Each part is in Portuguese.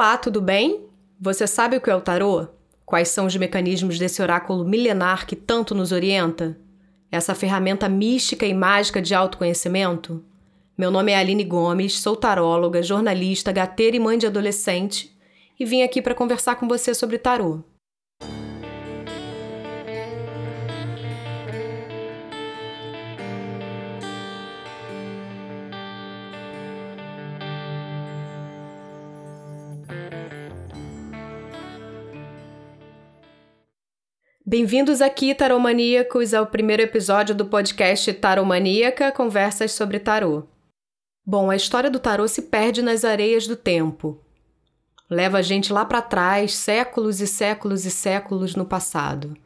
Olá, tudo bem? Você sabe o que é o tarô? Quais são os mecanismos desse oráculo milenar que tanto nos orienta? Essa ferramenta mística e mágica de autoconhecimento? Meu nome é Aline Gomes, sou taróloga, jornalista, gateira e mãe de adolescente e vim aqui para conversar com você sobre tarô. Bem-vindos aqui, taromaníacos, ao primeiro episódio do podcast Taromaníaca Conversas sobre Tarô. Bom, a história do tarô se perde nas areias do tempo. Leva a gente lá para trás, séculos e séculos e séculos no passado.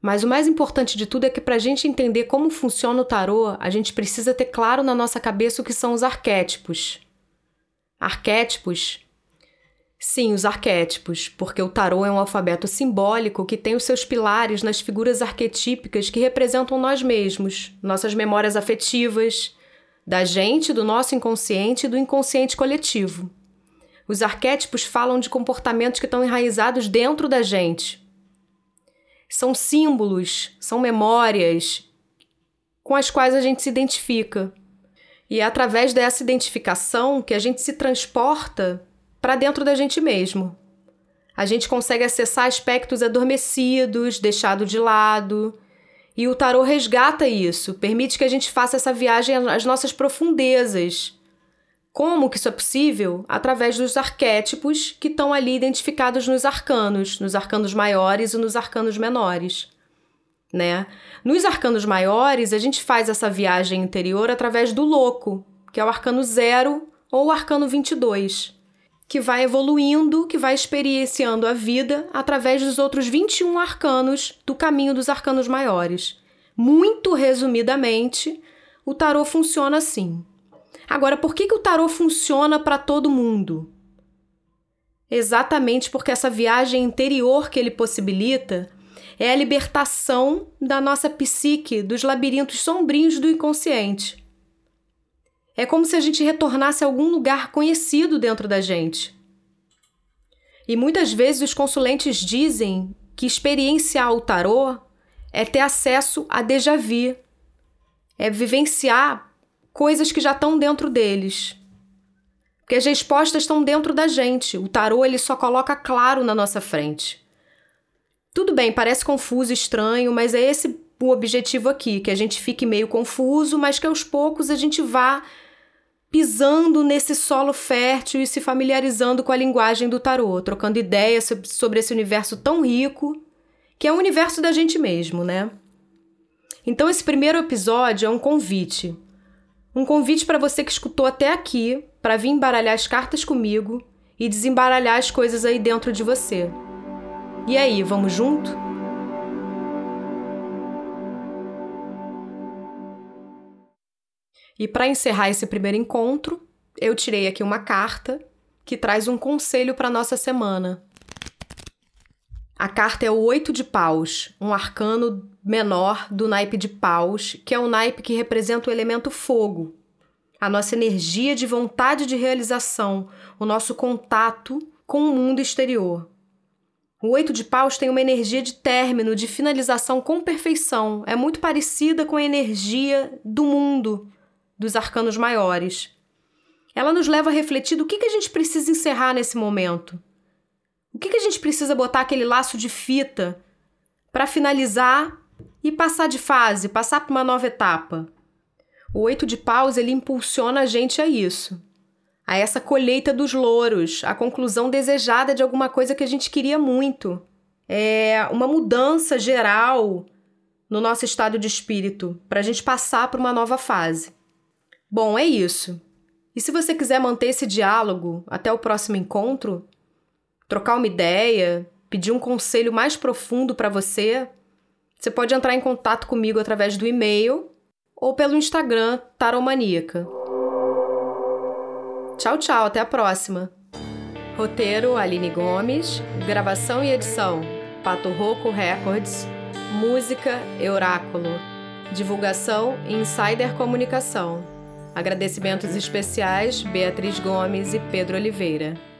Mas o mais importante de tudo é que para a gente entender como funciona o tarô, a gente precisa ter claro na nossa cabeça o que são os arquétipos. Arquétipos Sim, os arquétipos, porque o tarô é um alfabeto simbólico que tem os seus pilares nas figuras arquetípicas que representam nós mesmos, nossas memórias afetivas, da gente, do nosso inconsciente e do inconsciente coletivo. Os arquétipos falam de comportamentos que estão enraizados dentro da gente. São símbolos, são memórias com as quais a gente se identifica. E é através dessa identificação que a gente se transporta para dentro da gente mesmo. A gente consegue acessar aspectos adormecidos, deixados de lado. E o tarô resgata isso, permite que a gente faça essa viagem às nossas profundezas. Como que isso é possível? Através dos arquétipos que estão ali identificados nos arcanos, nos arcanos maiores e nos arcanos menores. Né? Nos arcanos maiores, a gente faz essa viagem interior através do louco, que é o arcano 0 ou o arcano 22 que vai evoluindo, que vai experienciando a vida através dos outros 21 arcanos do caminho dos arcanos maiores. Muito resumidamente, o tarô funciona assim. Agora, por que, que o tarô funciona para todo mundo? Exatamente porque essa viagem interior que ele possibilita é a libertação da nossa psique dos labirintos sombrios do inconsciente. É como se a gente retornasse a algum lugar conhecido dentro da gente. E muitas vezes os consulentes dizem que experienciar o tarô é ter acesso a déjà vu, é vivenciar coisas que já estão dentro deles. Porque as respostas estão dentro da gente. O tarô ele só coloca claro na nossa frente. Tudo bem, parece confuso, estranho, mas é esse o objetivo aqui, que a gente fique meio confuso, mas que aos poucos a gente vá pisando nesse solo fértil e se familiarizando com a linguagem do tarô, trocando ideias sobre esse universo tão rico, que é o universo da gente mesmo, né? Então esse primeiro episódio é um convite. Um convite para você que escutou até aqui, para vir embaralhar as cartas comigo e desembaralhar as coisas aí dentro de você. E aí, vamos junto? E para encerrar esse primeiro encontro, eu tirei aqui uma carta que traz um conselho para nossa semana. A carta é o Oito de Paus, um arcano menor do naipe de Paus, que é o naipe que representa o elemento fogo, a nossa energia de vontade de realização, o nosso contato com o mundo exterior. O Oito de Paus tem uma energia de término, de finalização com perfeição, é muito parecida com a energia do mundo, dos arcanos maiores. Ela nos leva a refletir do que, que a gente precisa encerrar nesse momento. O que, que a gente precisa botar aquele laço de fita para finalizar e passar de fase, passar para uma nova etapa. O oito de paus ele impulsiona a gente a isso, a essa colheita dos louros, a conclusão desejada de alguma coisa que a gente queria muito. É uma mudança geral no nosso estado de espírito para a gente passar para uma nova fase. Bom, é isso. E se você quiser manter esse diálogo até o próximo encontro, trocar uma ideia, pedir um conselho mais profundo para você, você pode entrar em contato comigo através do e-mail ou pelo Instagram Taromaníaca. Tchau, tchau, até a próxima. Roteiro Aline Gomes, gravação e edição Pato Roco Records, música Euráculo, divulgação Insider Comunicação. Agradecimentos especiais Beatriz Gomes e Pedro Oliveira.